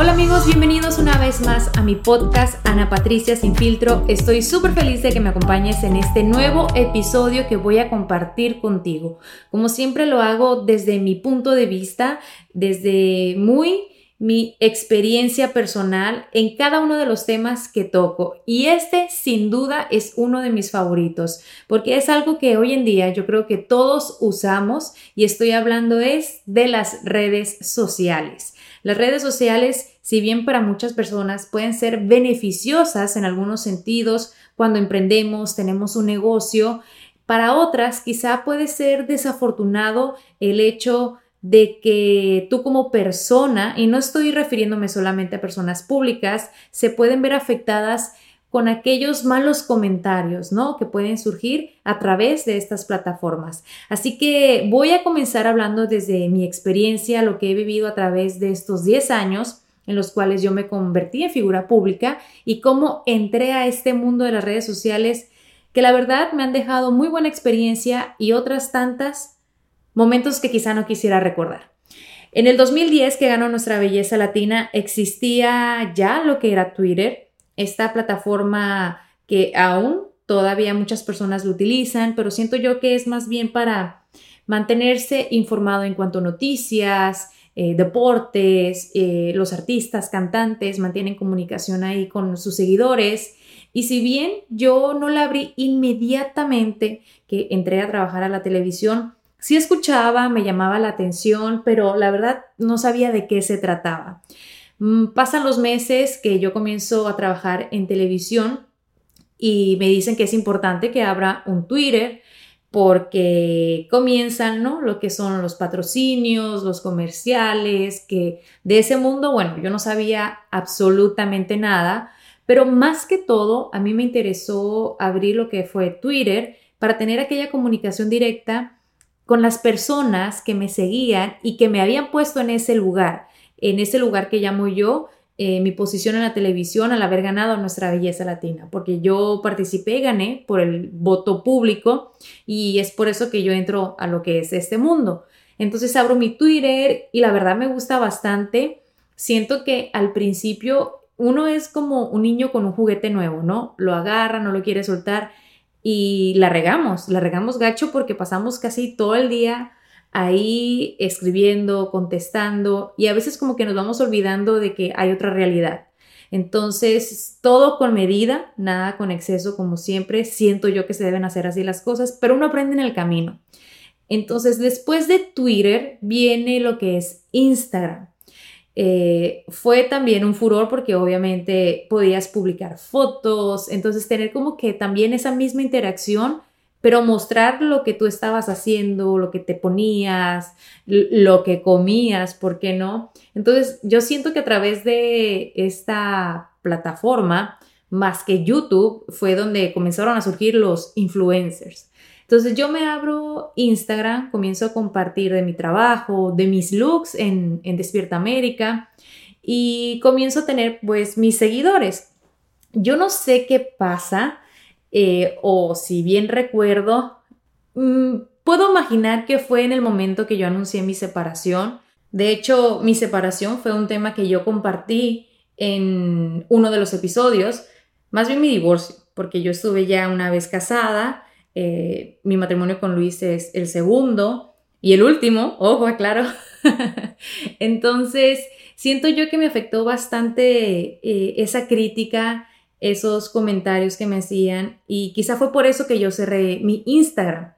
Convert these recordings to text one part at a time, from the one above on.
Hola amigos, bienvenidos una vez más a mi podcast Ana Patricia Sin Filtro. Estoy súper feliz de que me acompañes en este nuevo episodio que voy a compartir contigo. Como siempre lo hago desde mi punto de vista, desde muy mi experiencia personal en cada uno de los temas que toco. Y este sin duda es uno de mis favoritos, porque es algo que hoy en día yo creo que todos usamos y estoy hablando es de las redes sociales. Las redes sociales, si bien para muchas personas pueden ser beneficiosas en algunos sentidos, cuando emprendemos, tenemos un negocio, para otras quizá puede ser desafortunado el hecho de que tú como persona, y no estoy refiriéndome solamente a personas públicas, se pueden ver afectadas con aquellos malos comentarios, ¿no? Que pueden surgir a través de estas plataformas. Así que voy a comenzar hablando desde mi experiencia, lo que he vivido a través de estos 10 años en los cuales yo me convertí en figura pública y cómo entré a este mundo de las redes sociales que la verdad me han dejado muy buena experiencia y otras tantas momentos que quizá no quisiera recordar. En el 2010 que ganó nuestra belleza latina existía ya lo que era Twitter, esta plataforma que aún todavía muchas personas lo utilizan, pero siento yo que es más bien para mantenerse informado en cuanto a noticias, eh, deportes, eh, los artistas, cantantes mantienen comunicación ahí con sus seguidores. Y si bien yo no la abrí inmediatamente que entré a trabajar a la televisión, sí escuchaba, me llamaba la atención, pero la verdad no sabía de qué se trataba. Mm, pasan los meses que yo comienzo a trabajar en televisión y me dicen que es importante que abra un Twitter porque comienzan, ¿no? Lo que son los patrocinios, los comerciales, que de ese mundo, bueno, yo no sabía absolutamente nada, pero más que todo, a mí me interesó abrir lo que fue Twitter para tener aquella comunicación directa con las personas que me seguían y que me habían puesto en ese lugar en ese lugar que llamo yo eh, mi posición en la televisión al haber ganado nuestra belleza latina, porque yo participé y gané por el voto público y es por eso que yo entro a lo que es este mundo. Entonces abro mi Twitter y la verdad me gusta bastante. Siento que al principio uno es como un niño con un juguete nuevo, ¿no? Lo agarra, no lo quiere soltar y la regamos, la regamos gacho porque pasamos casi todo el día ahí escribiendo, contestando y a veces como que nos vamos olvidando de que hay otra realidad. Entonces, todo con medida, nada con exceso, como siempre. Siento yo que se deben hacer así las cosas, pero uno aprende en el camino. Entonces, después de Twitter viene lo que es Instagram. Eh, fue también un furor porque obviamente podías publicar fotos, entonces tener como que también esa misma interacción pero mostrar lo que tú estabas haciendo, lo que te ponías, lo que comías, ¿por qué no? Entonces, yo siento que a través de esta plataforma, más que YouTube, fue donde comenzaron a surgir los influencers. Entonces yo me abro Instagram, comienzo a compartir de mi trabajo, de mis looks en, en Despierta América y comienzo a tener pues mis seguidores. Yo no sé qué pasa, eh, o si bien recuerdo, mm, puedo imaginar que fue en el momento que yo anuncié mi separación. De hecho, mi separación fue un tema que yo compartí en uno de los episodios, más bien mi divorcio, porque yo estuve ya una vez casada Eh, mi matrimonio con Luis es el segundo y el último, ojo, claro. Entonces, siento yo que me afectó bastante eh, esa crítica, esos comentarios que me hacían y quizá fue por eso que yo cerré mi Instagram.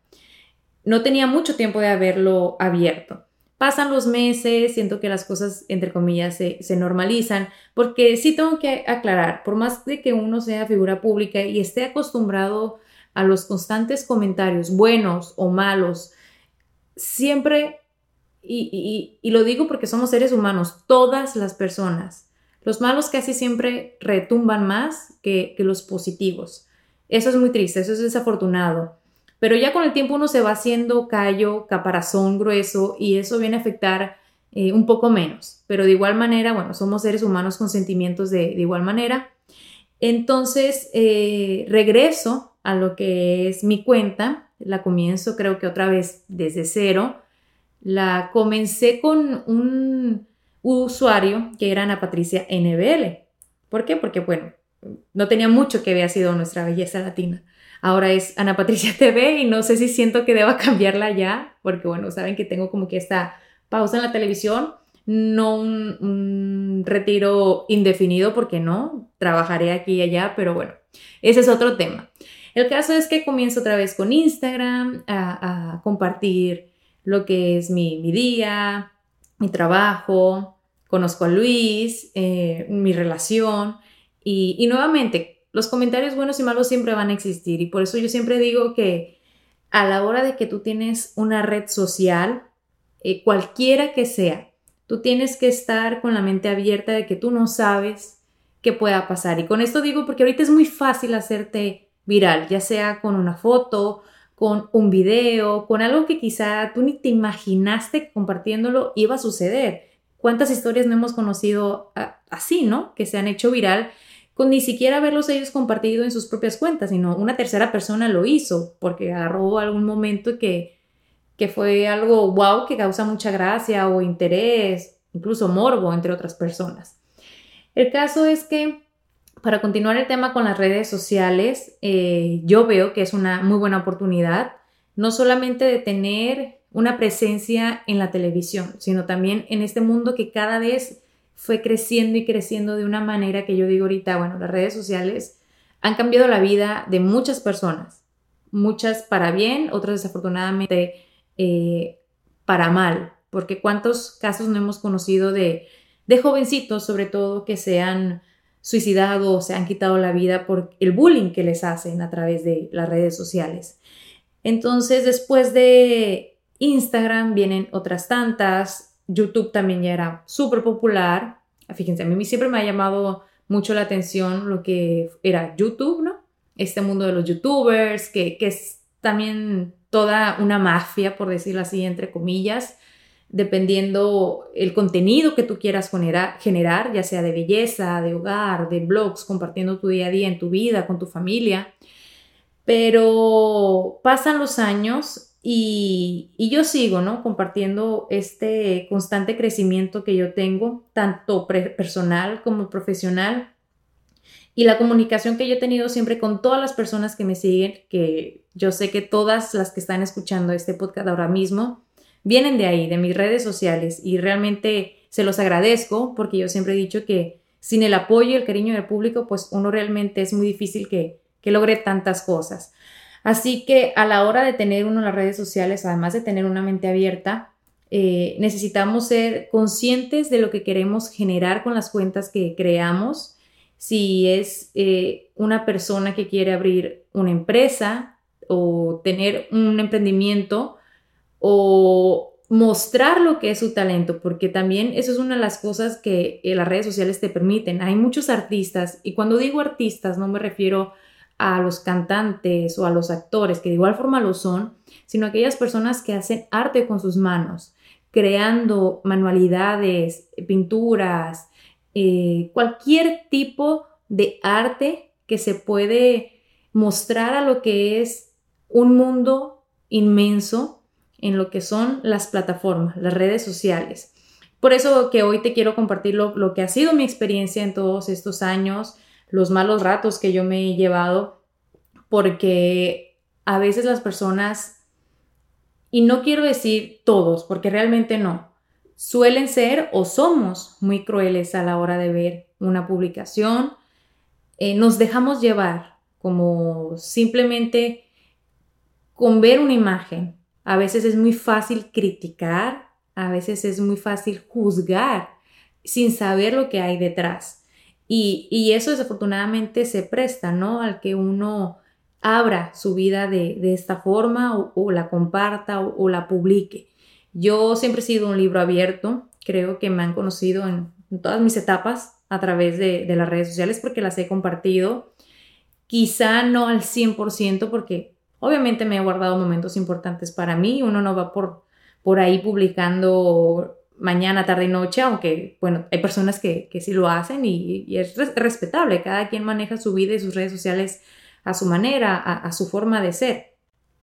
No tenía mucho tiempo de haberlo abierto. Pasan los meses, siento que las cosas, entre comillas, se, se, normalizan, porque sí tengo que aclarar, por más de que uno sea figura pública y esté acostumbrado a los constantes comentarios, buenos o malos, siempre, y, lo digo porque somos seres humanos, todas las personas, los malos casi siempre retumban más que, los positivos. Eso es muy triste, eso es desafortunado. Pero ya con el tiempo uno se va haciendo callo, caparazón grueso y eso viene a afectar eh, un poco menos. Pero de igual manera, bueno, somos seres humanos con sentimientos de, igual manera. Entonces, eh, regreso a lo que es mi cuenta. La comienzo creo que otra vez desde cero. La comencé con un usuario que era Ana Patricia NBL. ¿Por qué? Porque, bueno, no tenía mucho que había sido nuestra belleza latina. Ahora es Ana Patricia TV y no sé si siento que deba cambiarla ya, porque, bueno, saben que tengo como que esta pausa en la televisión, no un, un retiro indefinido, porque no, trabajaré aquí y allá, pero bueno, ese es otro tema. El caso es que comienzo otra vez con Instagram a, compartir lo que es mi, día, mi trabajo, conozco a Luis, eh, mi relación y, nuevamente, los comentarios buenos y malos siempre van a existir y por eso yo siempre digo que a la hora de que tú tienes una red social, eh, cualquiera que sea, tú tienes que estar con la mente abierta de que tú no sabes qué pueda pasar. Y con esto digo porque ahorita es muy fácil hacerte viral, ya sea con una foto, con un video, con algo que quizá tú ni te imaginaste compartiéndolo iba a suceder. ¿Cuántas historias no hemos conocido ah, así, no? Que se han hecho viral con ni siquiera haberlos ellos compartido en sus propias cuentas, sino una tercera persona lo hizo porque agarró algún momento que, que fue algo wow que causa mucha gracia o interés, incluso morbo entre otras personas. El caso es que para continuar el tema con las redes sociales, eh, yo veo que es una muy buena oportunidad, no solamente de tener una presencia en la televisión, sino también en este mundo que cada vez fue creciendo y creciendo de una manera que yo digo ahorita, bueno, las redes sociales han cambiado la vida de muchas personas, muchas para bien, otras desafortunadamente eh, para mal, porque cuántos casos no hemos conocido de, de jovencitos, sobre todo, que sean suicidado o se han quitado la vida por el bullying que les hacen a través de las redes sociales. Entonces, después de Instagram vienen otras tantas, YouTube también ya era súper popular. Fíjense, a mí siempre me ha llamado mucho la atención lo que era YouTube, ¿no? Este mundo de los youtubers, que, que es también toda una mafia, por decirlo así, entre comillas, dependiendo el contenido que tú quieras generar, ya sea de belleza, de hogar, de blogs, compartiendo tu día a día en tu vida, con tu familia. Pero pasan los años y, yo sigo, ¿no? Compartiendo este constante crecimiento que yo tengo, tanto personal como profesional. Y la comunicación que yo he tenido siempre con todas las personas que me siguen, que yo sé que todas las que están escuchando este podcast ahora mismo, vienen de ahí, de mis redes sociales y realmente se los agradezco porque yo siempre he dicho que sin el apoyo y el cariño del público, pues uno realmente es muy difícil que, logre tantas cosas. Así que a la hora de tener uno las redes sociales, además de tener una mente abierta, eh, necesitamos ser conscientes de lo que queremos generar con las cuentas que creamos. Si es eh, una persona que quiere abrir una empresa o tener un emprendimiento, o mostrar lo que es su talento, porque también eso es una de las cosas que eh, las redes sociales te permiten. Hay muchos artistas, y cuando digo artistas no me refiero a los cantantes o a los actores, que de igual forma lo son, sino a aquellas personas que hacen arte con sus manos, creando manualidades, pinturas, eh, cualquier tipo de arte que se puede mostrar a lo que es un mundo inmenso en lo que son las plataformas, las redes sociales. Por eso que hoy te quiero compartir lo, que ha sido mi experiencia en todos estos años, los malos ratos que yo me he llevado, porque a veces las personas, y no quiero decir todos, porque realmente no, suelen ser o somos muy crueles a la hora de ver una publicación. Eh, nos dejamos llevar como simplemente con ver una imagen. A veces es muy fácil criticar, a veces es muy fácil juzgar sin saber lo que hay detrás. Y, eso desafortunadamente se presta, ¿no? Al que uno abra su vida de, esta forma o, la comparta o, la publique. Yo siempre he sido un libro abierto, creo que me han conocido en, todas mis etapas a través de, de, las redes sociales porque las he compartido. Quizá no al 100% porque obviamente me he guardado momentos importantes para mí, uno no va por, por ahí publicando mañana, tarde y noche, aunque, bueno, hay personas que, que sí lo hacen y, es respetable, cada quien maneja su vida y sus redes sociales a su manera, a su forma de ser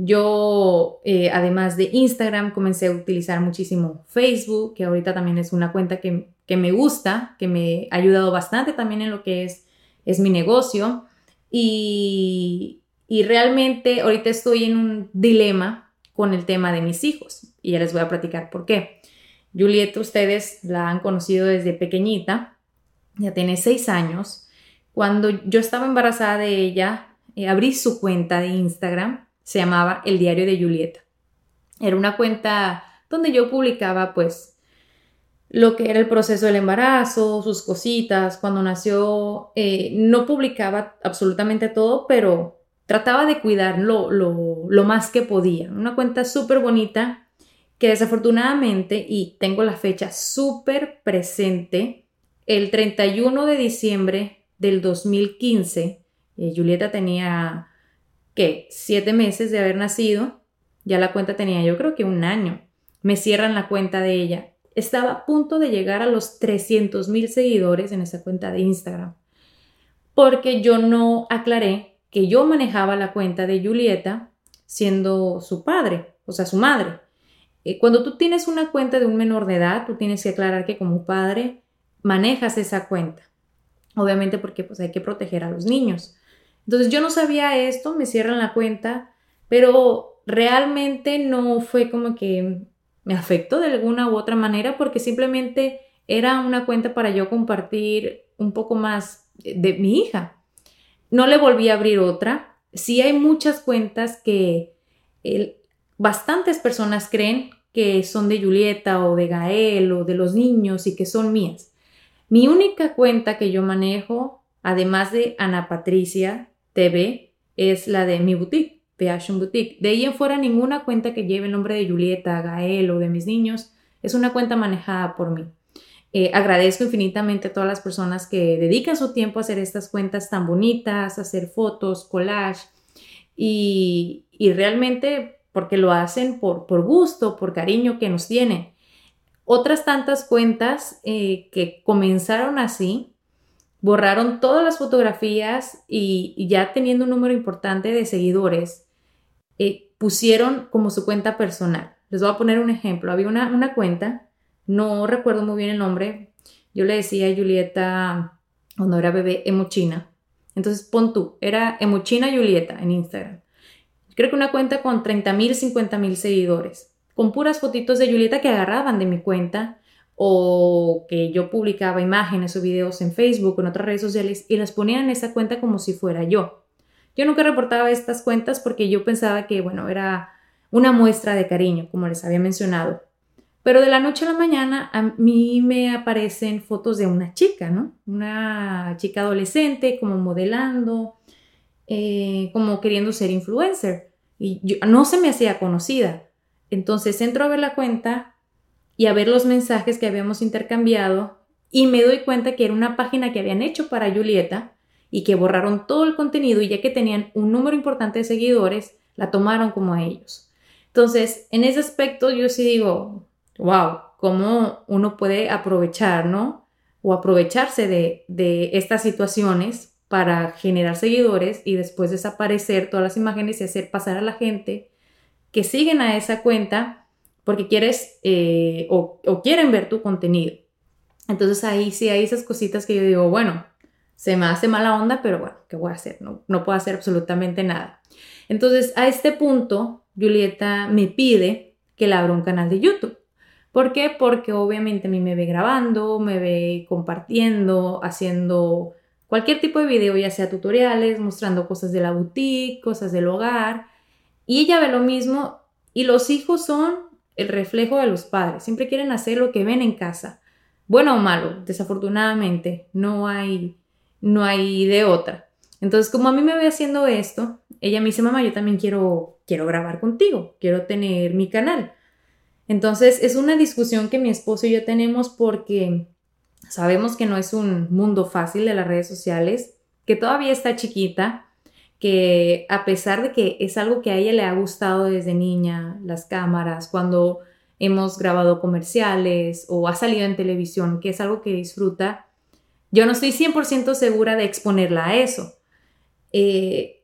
Yo, eh, además de Instagram, comencé a utilizar muchísimo Facebook, que ahorita también es una cuenta que, me gusta, que me ha ayudado bastante también en lo que es, es mi negocio. Y, y realmente ahorita estoy en un dilema con el tema de mis hijos. Y ya les voy a platicar por qué. Julieta, ustedes la han conocido desde pequeñita, ya tiene seis años. Cuando yo estaba embarazada de ella, eh, abrí su cuenta de Instagram se llamaba El Diario de Julieta. Era una cuenta donde yo publicaba pues lo que era el proceso del embarazo, sus cositas, cuando nació, eh, no publicaba absolutamente todo, pero trataba de cuidar lo, más que podía. Una cuenta súper bonita que desafortunadamente, y tengo la fecha súper presente, el 31 de diciembre del 2015, eh, Julieta tenía que siete meses de haber nacido, ya la cuenta tenía yo creo que un año. Me cierran la cuenta de ella. Estaba a punto de llegar a los 300 mil seguidores en esa cuenta de Instagram. Porque yo no aclaré que yo manejaba la cuenta de Julieta siendo su padre, o sea, su madre. Eh, cuando tú tienes una cuenta de un menor de edad, tú tienes que aclarar que como padre manejas esa cuenta. Obviamente porque pues hay que proteger a los niños. Entonces yo no sabía esto, me cierran la cuenta, pero realmente no fue como que me afectó de alguna u otra manera porque simplemente era una cuenta para yo compartir un poco más de mi hija. No le volví a abrir otra. Sí hay muchas cuentas que bastantes personas creen que son de Julieta o de Gael o de los niños y que son mías. Mi única cuenta que yo manejo, además de Ana Patricia, TV es la de mi boutique, Fashion Boutique. De ahí en fuera ninguna cuenta que lleve el nombre de Julieta, Gael o de mis niños es una cuenta manejada por mí. Eh, agradezco infinitamente a todas las personas que dedican su tiempo a hacer estas cuentas tan bonitas, hacer fotos, collage y, realmente porque lo hacen por, por, gusto, por cariño que nos tienen. Otras tantas cuentas eh, que comenzaron así borraron todas las fotografías y, ya teniendo un número importante de seguidores, eh, pusieron como su cuenta personal. Les voy a poner un ejemplo. Había una, cuenta, no recuerdo muy bien el nombre, yo le decía a Julieta cuando era bebé Emuchina. Entonces pon tú, era Emuchina Julieta en Instagram. Creo que una cuenta con 30 mil, 50 mil seguidores, con puras fotitos de Julieta que agarraban de mi cuenta o que yo publicaba imágenes o videos en Facebook en otras redes sociales y las ponía en esa cuenta como si fuera yo. Yo nunca reportaba estas cuentas porque yo pensaba que, bueno, era una muestra de cariño, como les había mencionado. Pero de la noche a la mañana a mí me aparecen fotos de una chica, ¿no? Una chica adolescente como modelando, eh, como queriendo ser influencer. Y yo, no se me hacía conocida. Entonces entro a ver la cuenta y a ver los mensajes que habíamos intercambiado y me doy cuenta que era una página que habían hecho para Julieta y que borraron todo el contenido y ya que tenían un número importante de seguidores, la tomaron como a ellos. Entonces, en ese aspecto yo sí digo, wow, cómo uno puede aprovechar, ¿no? O aprovecharse de, de estas situaciones para generar seguidores y después desaparecer todas las imágenes y hacer pasar a la gente que siguen a esa cuenta porque quieres eh, o, o, quieren ver tu contenido. Entonces ahí sí hay esas cositas que yo digo, bueno, se me hace mala onda, pero bueno, ¿qué voy a hacer? No, no puedo hacer absolutamente nada. Entonces a este punto, Julieta me pide que le abra un canal de YouTube. ¿Por qué? Porque obviamente a mí me ve grabando, me ve compartiendo, haciendo cualquier tipo de video, ya sea tutoriales, mostrando cosas de la boutique, cosas del hogar. Y ella ve lo mismo y los hijos son el reflejo de los padres. Siempre quieren hacer lo que ven en casa. Bueno o malo, desafortunadamente, no hay, no hay de otra. Entonces, como a mí me ve haciendo esto, ella me dice, mamá, yo también quiero, quiero grabar contigo, quiero tener mi canal. Entonces, es una discusión que mi esposo y yo tenemos porque Sabemos que no es un mundo fácil de las redes sociales, que todavía está chiquita, que a pesar de que es algo que a ella le ha gustado desde niña, las cámaras, cuando hemos grabado comerciales o ha salido en televisión, que es algo que disfruta, yo no estoy 100% segura de exponerla a eso. Eh,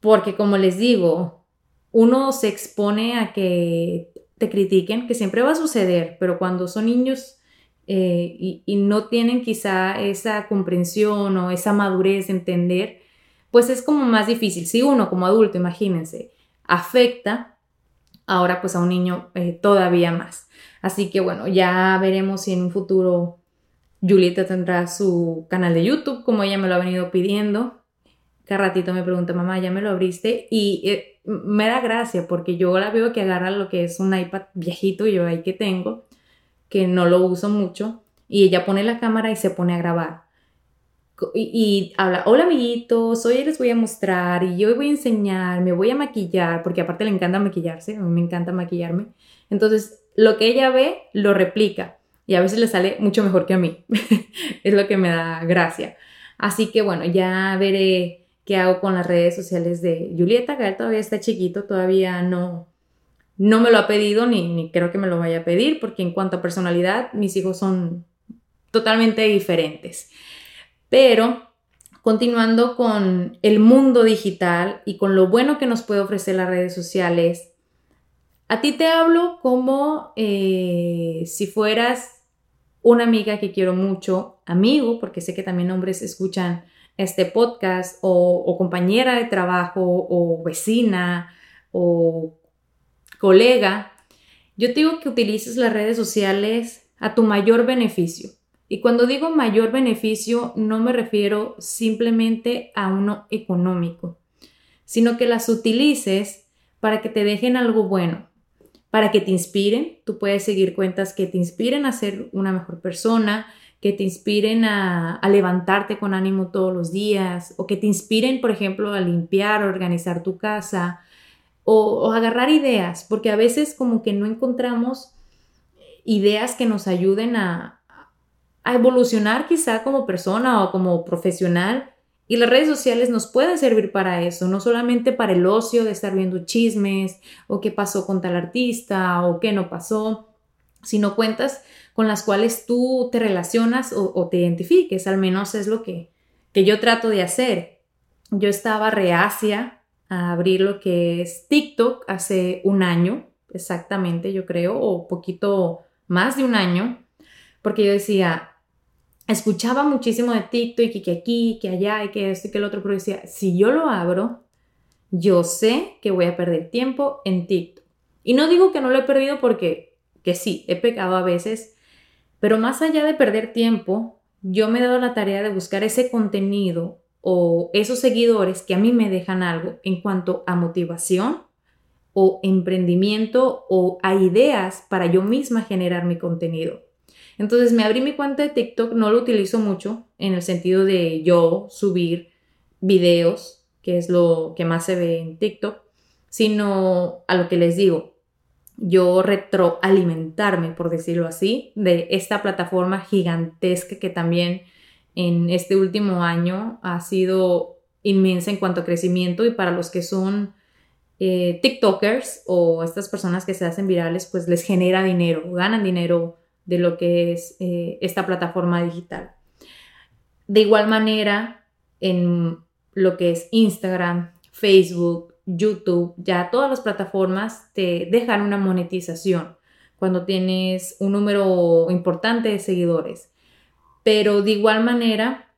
porque como les digo, uno se expone a que te critiquen, que siempre va a suceder, pero cuando son niños eh, y, no tienen quizá esa comprensión o esa madurez de entender, pues es como más difícil. Si uno como adulto, imagínense, afecta, ahora pues a un niño eh, todavía más. Así que bueno, ya veremos si en un futuro Julieta tendrá su canal de YouTube, como ella me lo ha venido pidiendo. Cada ratito me pregunta, mamá, ¿ya me lo abriste? Y eh, me da gracia porque yo la veo que agarra lo que es un iPad viejito, yo ahí que tengo, que no lo uso mucho, y ella pone la cámara y se pone a grabar. Y, habla, hola amiguitos, hoy les voy a mostrar y yo voy a enseñar, me voy a maquillar, porque aparte le encanta maquillarse, a mí me encanta maquillarme. Entonces, lo que ella ve, lo replica y a veces le sale mucho mejor que a mí. es lo que me da gracia. Así que bueno, ya veré qué hago con las redes sociales de Julieta, que él todavía está chiquito, todavía no, no me lo ha pedido ni creo que me lo vaya a pedir porque en cuanto a personalidad mis hijos son totalmente diferentes. Pero continuando con el mundo digital y con lo bueno que nos puede ofrecer las redes sociales, a ti te hablo como eh, si fueras una amiga que quiero mucho, amigo, porque sé que también hombres escuchan este podcast, o, o compañera de trabajo, o vecina, o colega, yo te digo que utilices las redes sociales a tu mayor beneficio. Y cuando digo mayor beneficio, no me refiero simplemente a uno económico, sino que las utilices para que te dejen algo bueno, para que te inspiren. Tú puedes seguir cuentas que te inspiren a ser una mejor persona, que te inspiren a, levantarte con ánimo todos los días, o que te inspiren, por ejemplo, a limpiar, a organizar tu casa, o, agarrar ideas, porque a veces como que no encontramos ideas que nos ayuden a, a evolucionar quizá como persona o como profesional. Y las redes sociales nos pueden servir para eso, no solamente para el ocio de estar viendo chismes o qué pasó con tal artista o qué no pasó, sino cuentas con las cuales tú te relacionas o, o te identifiques, al menos es lo que, que yo trato de hacer. Yo estaba reacia a abrir lo que es TikTok hace un año, exactamente, yo creo, o poquito más de un año, porque yo decía, escuchaba muchísimo de TikTok y que, aquí, que allá y que esto y que el otro, pero decía, si yo lo abro, yo sé que voy a perder tiempo en TikTok. Y no digo que no lo he perdido porque, que sí, he pecado a veces, Pero más allá de perder tiempo, yo me he dado la tarea de buscar ese contenido o esos seguidores que a mí me dejan algo en cuanto a motivación o emprendimiento o a ideas para yo misma generar mi contenido. Entonces me abrí mi cuenta de TikTok, no lo utilizo mucho en el sentido de yo subir videos, que es lo que más se ve en TikTok, sino a lo que les digo, yo retroalimentarme, por decirlo así, de esta plataforma gigantesca que también en este último año ha sido inmensa en cuanto a crecimiento y para los que son eh, TikTokers o estas personas que se hacen virales, pues les genera dinero, ganan dinero de lo que es eh, esta plataforma digital. De igual manera, en lo que es Instagram, Facebook, YouTube, ya todas las plataformas te dejan una monetización cuando tienes un número importante de seguidores. Pero de igual manera,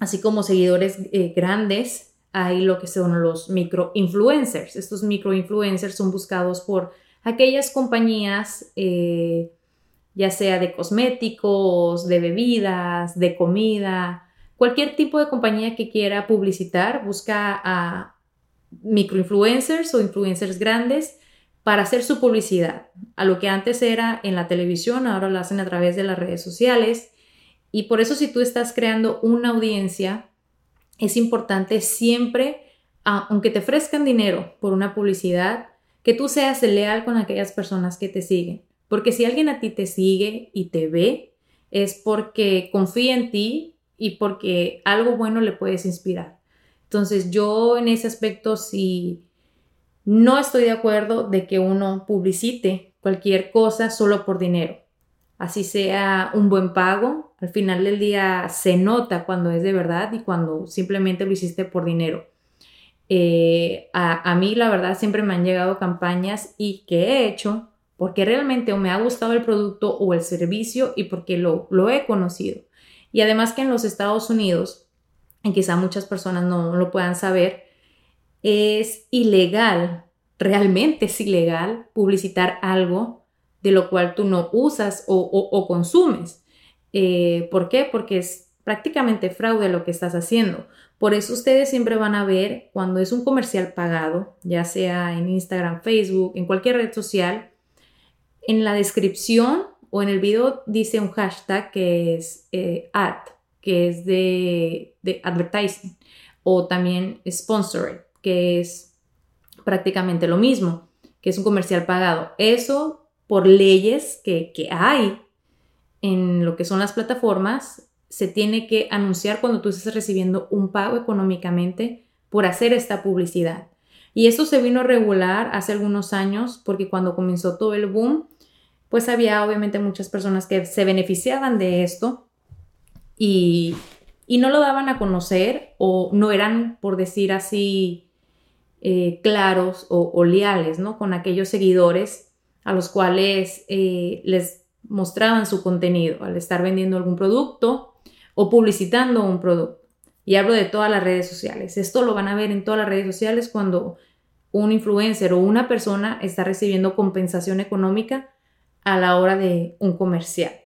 así como seguidores eh, grandes, hay lo que son los micro-influencers. Estos micro-influencers son buscados por aquellas compañías, eh, ya sea de cosméticos, de bebidas, de comida, cualquier tipo de compañía que quiera publicitar, busca a microinfluencers o influencers grandes para hacer su publicidad. A lo que antes era en la televisión, ahora lo hacen a través de las redes sociales. Y por eso si tú estás creando una audiencia, es importante siempre, aunque te ofrezcan dinero por una publicidad, que tú seas leal con aquellas personas que te siguen. Porque si alguien a ti te sigue y te ve, es porque confía en ti y porque algo bueno le puedes inspirar. Entonces yo en ese aspecto sí no estoy de acuerdo de que uno publicite cualquier cosa solo por dinero. Así sea un buen pago, al final del día se nota cuando es de verdad y cuando simplemente lo hiciste por dinero. Eh, a, mí la verdad siempre me han llegado campañas y que he hecho porque realmente o me ha gustado el producto o el servicio y porque lo, lo he conocido. Y además que en los Estados Unidos y quizá muchas personas no lo puedan saber, es ilegal, realmente es ilegal publicitar algo de lo cual tú no usas o, consumes. Eh, ¿Por qué? Porque es prácticamente fraude lo que estás haciendo. Por eso ustedes siempre van a ver cuando es un comercial pagado, ya sea en Instagram, Facebook, en cualquier red social, en la descripción o en el video dice un hashtag que es eh, ad que es de, advertising, o también sponsored, que es prácticamente lo mismo, que es un comercial pagado. Eso por leyes que, que hay en lo que son las plataformas, se tiene que anunciar cuando tú estés recibiendo un pago económicamente por hacer esta publicidad. Y eso se vino a regular hace algunos años porque cuando comenzó todo el boom, pues había obviamente muchas personas que se beneficiaban de esto y, no lo daban a conocer o no eran, por decir así, eh, claros o, leales, ¿no? Con aquellos seguidores a los cuales eh, les mostraban su contenido al estar vendiendo algún producto o publicitando un producto. Y hablo de todas las redes sociales. Esto lo van a ver en todas las redes sociales cuando un influencer o una persona está recibiendo compensación económica a la hora de un comercial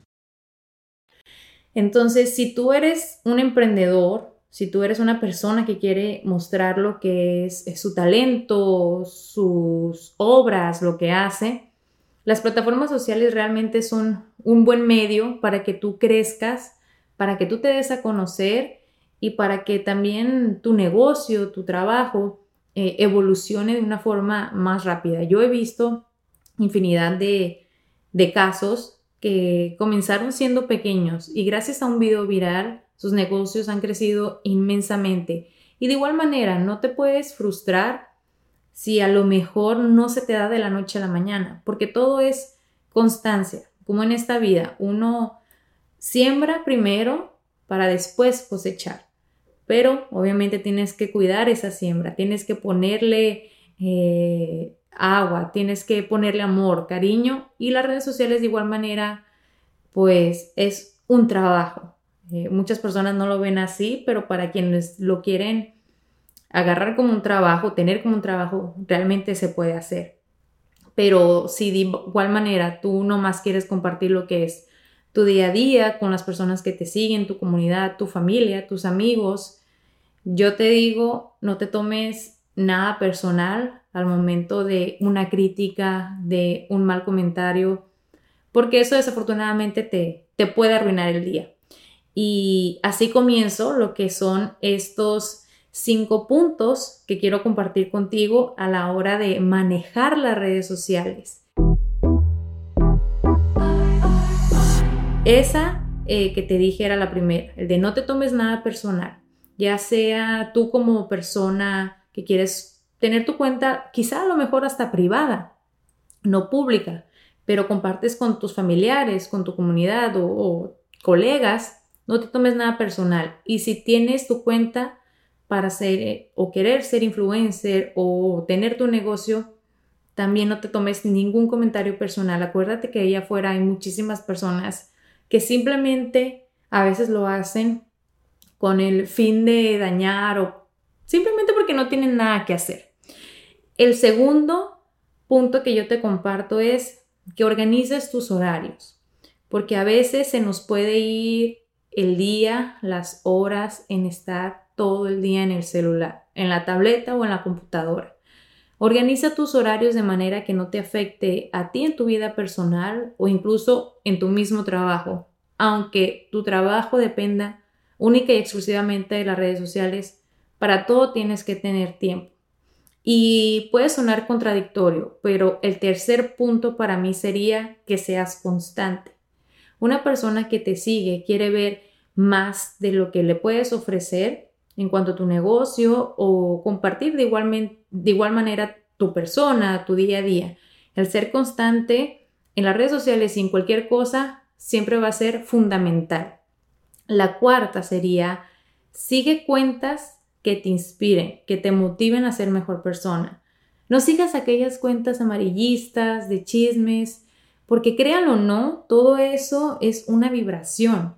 Entonces, si tú eres un emprendedor, si tú eres una persona que quiere mostrar lo que es, su talento, sus obras, lo que hace, las plataformas sociales realmente son un buen medio para que tú crezcas, para que tú te des a conocer y para que también tu negocio, tu trabajo eh, evolucione de una forma más rápida. Yo he visto infinidad de, de casos que comenzaron siendo pequeños y gracias a un video viral sus negocios han crecido inmensamente. Y de igual manera, no te puedes frustrar si a lo mejor no se te da de la noche a la mañana, porque todo es constancia, como en esta vida. Uno siembra primero para después cosechar, pero obviamente tienes que cuidar esa siembra, tienes que ponerle eh, agua, tienes que ponerle amor, cariño y las redes sociales de igual manera, pues es un trabajo. Eh, muchas personas no lo ven así, pero para quienes lo quieren agarrar como un trabajo, tener como un trabajo, realmente se puede hacer. Pero si de igual manera tú no más quieres compartir lo que es tu día a día con las personas que te siguen, tu comunidad, tu familia, tus amigos, yo te digo, no te tomes nada personal al momento de una crítica, de un mal comentario, porque eso desafortunadamente te, te puede arruinar el día. Y así comienzo lo que son estos cinco puntos que quiero compartir contigo a la hora de manejar las redes sociales. Esa eh, que te dije era la primera, el de no te tomes nada personal, ya sea tú como persona que quieres tener tu cuenta, quizá a lo mejor hasta privada, no pública, pero compartes con tus familiares, con tu comunidad o, colegas, no te tomes nada personal. Y si tienes tu cuenta, para ser eh, o querer ser influencer o tener tu negocio, también no te tomes ningún comentario personal. Acuérdate que allá afuera hay muchísimas personas que simplemente a veces lo hacen con el fin de dañar o simplemente porque no tienen nada que hacer. El segundo punto que yo te comparto es que organices tus horarios, porque a veces se nos puede ir el día, las horas en estar todo el día en el celular, en la tableta o en la computadora. Organiza tus horarios de manera que no te afecte a ti en tu vida personal o incluso en tu mismo trabajo, aunque tu trabajo dependa única y exclusivamente de las redes sociales. Para todo tienes que tener tiempo. Y puede sonar contradictorio, pero el tercer punto para mí sería que seas constante. Una persona que te sigue quiere ver más de lo que le puedes ofrecer en cuanto a tu negocio o compartir de igual, de igual manera tu persona, tu día a día. El ser constante en las redes sociales y en cualquier cosa siempre va a ser fundamental. La cuarta sería, sigue cuentas que te inspiren, que te motiven a ser mejor persona. No sigas aquellas cuentas amarillistas, de chismes, porque créanlo o no, todo eso es una vibración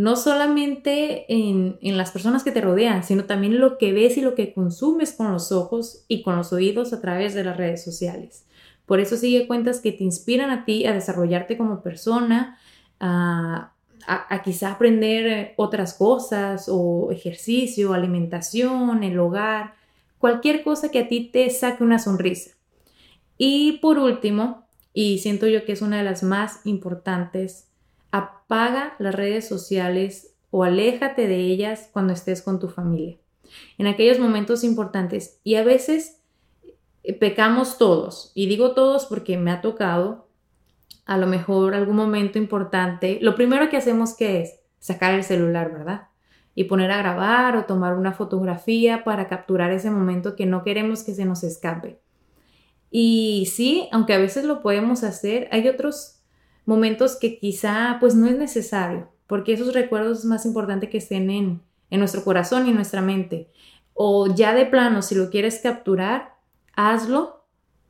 no solamente en, las personas que te rodean, sino también lo que ves y lo que consumes con los ojos y con los oídos a través de las redes sociales. Por eso sigue cuentas que te inspiran a ti a desarrollarte como persona, a, a, quizá aprender otras cosas o ejercicio, alimentación, el hogar, cualquier cosa que a ti te saque una sonrisa. Y por último, y siento yo que es una de las más importantes, apaga las redes sociales o aléjate de ellas cuando estés con tu familia. En aquellos momentos importantes y a veces eh, pecamos todos, y digo todos porque me ha tocado a lo mejor algún momento importante, lo primero que hacemos que es sacar el celular, ¿verdad? Y poner a grabar o tomar una fotografía para capturar ese momento que no queremos que se nos escape. Y sí, aunque a veces lo podemos hacer, hay otros momentos que quizá pues no es necesario, porque esos recuerdos es más importante que estén en, en nuestro corazón y en nuestra mente. O ya de plano, si lo quieres capturar, hazlo,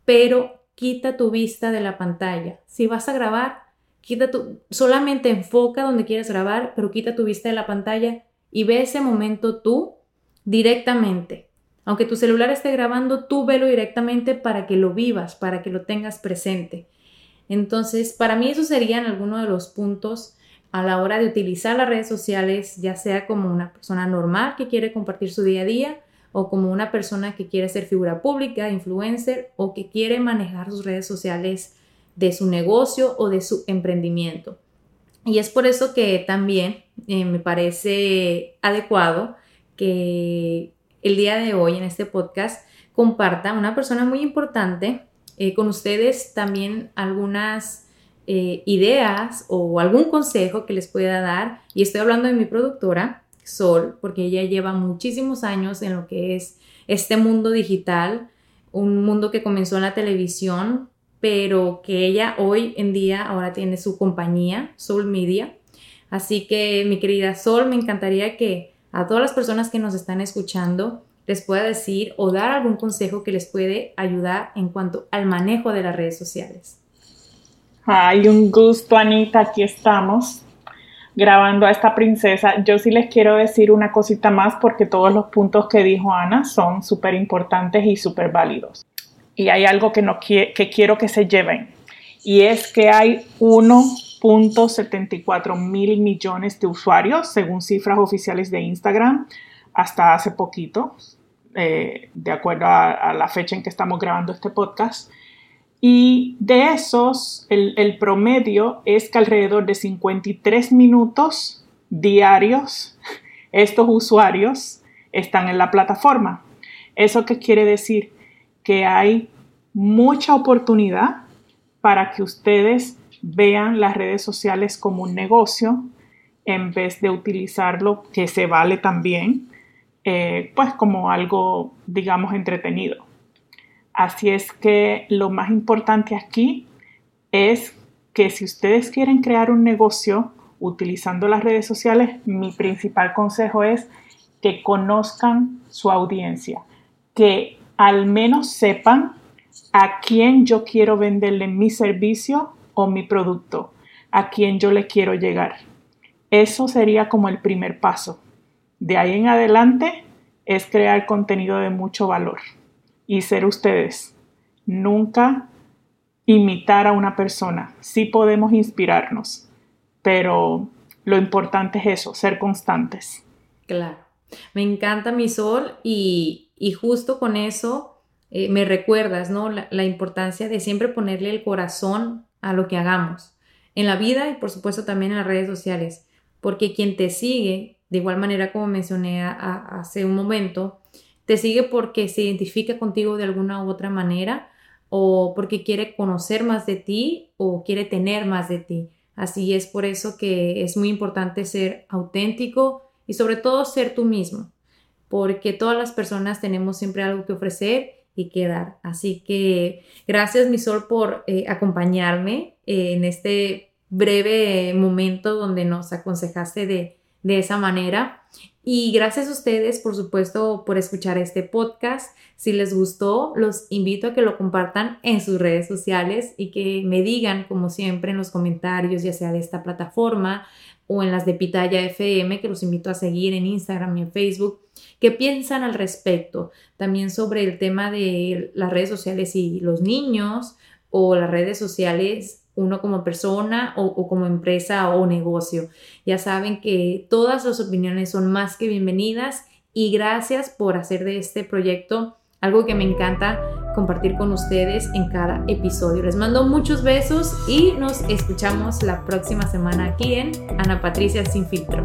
pero quita tu vista de la pantalla. Si vas a grabar, quita tu, solamente enfoca donde quieres grabar, pero quita tu vista de la pantalla y ve ese momento tú directamente. Aunque tu celular esté grabando, tú velo directamente para que lo vivas, para que lo tengas presente. Entonces, para mí eso serían algunos de los puntos a la hora de utilizar las redes sociales, ya sea como una persona normal que quiere compartir su día a día o como una persona que quiere ser figura pública, influencer o que quiere manejar sus redes sociales de su negocio o de su emprendimiento. Y es por eso que también eh, me parece adecuado que el día de hoy en este podcast comparta una persona muy importante eh, con ustedes también algunas eh, ideas o algún consejo que les pueda dar. Y estoy hablando de mi productora, Sol, porque ella lleva muchísimos años en lo que es este mundo digital, un mundo que comenzó en la televisión, pero que ella hoy en día ahora tiene su compañía, Soul Media. Así que mi querida Sol, me encantaría que a todas las personas que nos están escuchando les pueda decir o dar algún consejo que les puede ayudar en cuanto al manejo de las redes sociales. Ay, un gusto, Anita, aquí estamos grabando a esta princesa. Yo sí les quiero decir una cosita más porque todos los puntos que dijo Ana son súper importantes y súper válidos. Y hay algo que, no que quiero que se lleven y es que hay 1.74 mil millones de usuarios según cifras oficiales de Instagram hasta hace poquito, eh, de acuerdo a la fecha en que estamos grabando este podcast. Y de esos, el, promedio es que alrededor de 53 minutos diarios estos usuarios están en la plataforma. ¿Eso qué quiere decir? Que hay mucha oportunidad para que ustedes vean las redes sociales como un negocio en vez de utilizarlo, que se vale también, eh, pues como algo, digamos, entretenido. Así es que lo más importante aquí es que si ustedes quieren crear un negocio utilizando las redes sociales, mi principal consejo es que conozcan su audiencia, que al menos sepan a quién yo quiero venderle mi servicio o mi producto, a quién yo le quiero llegar. Eso sería como el primer paso. De ahí en adelante es crear contenido de mucho valor y ser ustedes. Nunca imitar a una persona. Sí podemos inspirarnos, pero lo importante es eso, ser constantes. Claro. Me encanta mi sol y, justo con eso eh, me recuerdas, ¿no? La, la importancia de siempre ponerle el corazón a lo que hagamos en la vida y por supuesto también en las redes sociales, porque quien te sigue, de igual manera como mencioné hace un momento, te sigue porque se identifica contigo de alguna u otra manera o porque quiere conocer más de ti o quiere tener más de ti. Así es por eso que es muy importante ser auténtico y sobre todo ser tú mismo, porque todas las personas tenemos siempre algo que ofrecer y que dar. Así que gracias mi sol por eh, acompañarme eh, en este breve momento donde nos aconsejaste de, de esa manera. Y gracias a ustedes, por supuesto, por escuchar este podcast. Si les gustó, los invito a que lo compartan en sus redes sociales y que me digan, como siempre, en los comentarios, ya sea de esta plataforma o en las de Pitaya FM, que los invito a seguir en Instagram y en Facebook, qué piensan al respecto. También sobre el tema de las redes sociales y los niños o las redes sociales uno como persona o, como empresa o negocio. Ya saben que todas las opiniones son más que bienvenidas y gracias por hacer de este proyecto algo que me encanta compartir con ustedes en cada episodio. Les mando muchos besos y nos escuchamos la próxima semana aquí en Ana Patricia Sin Filtro.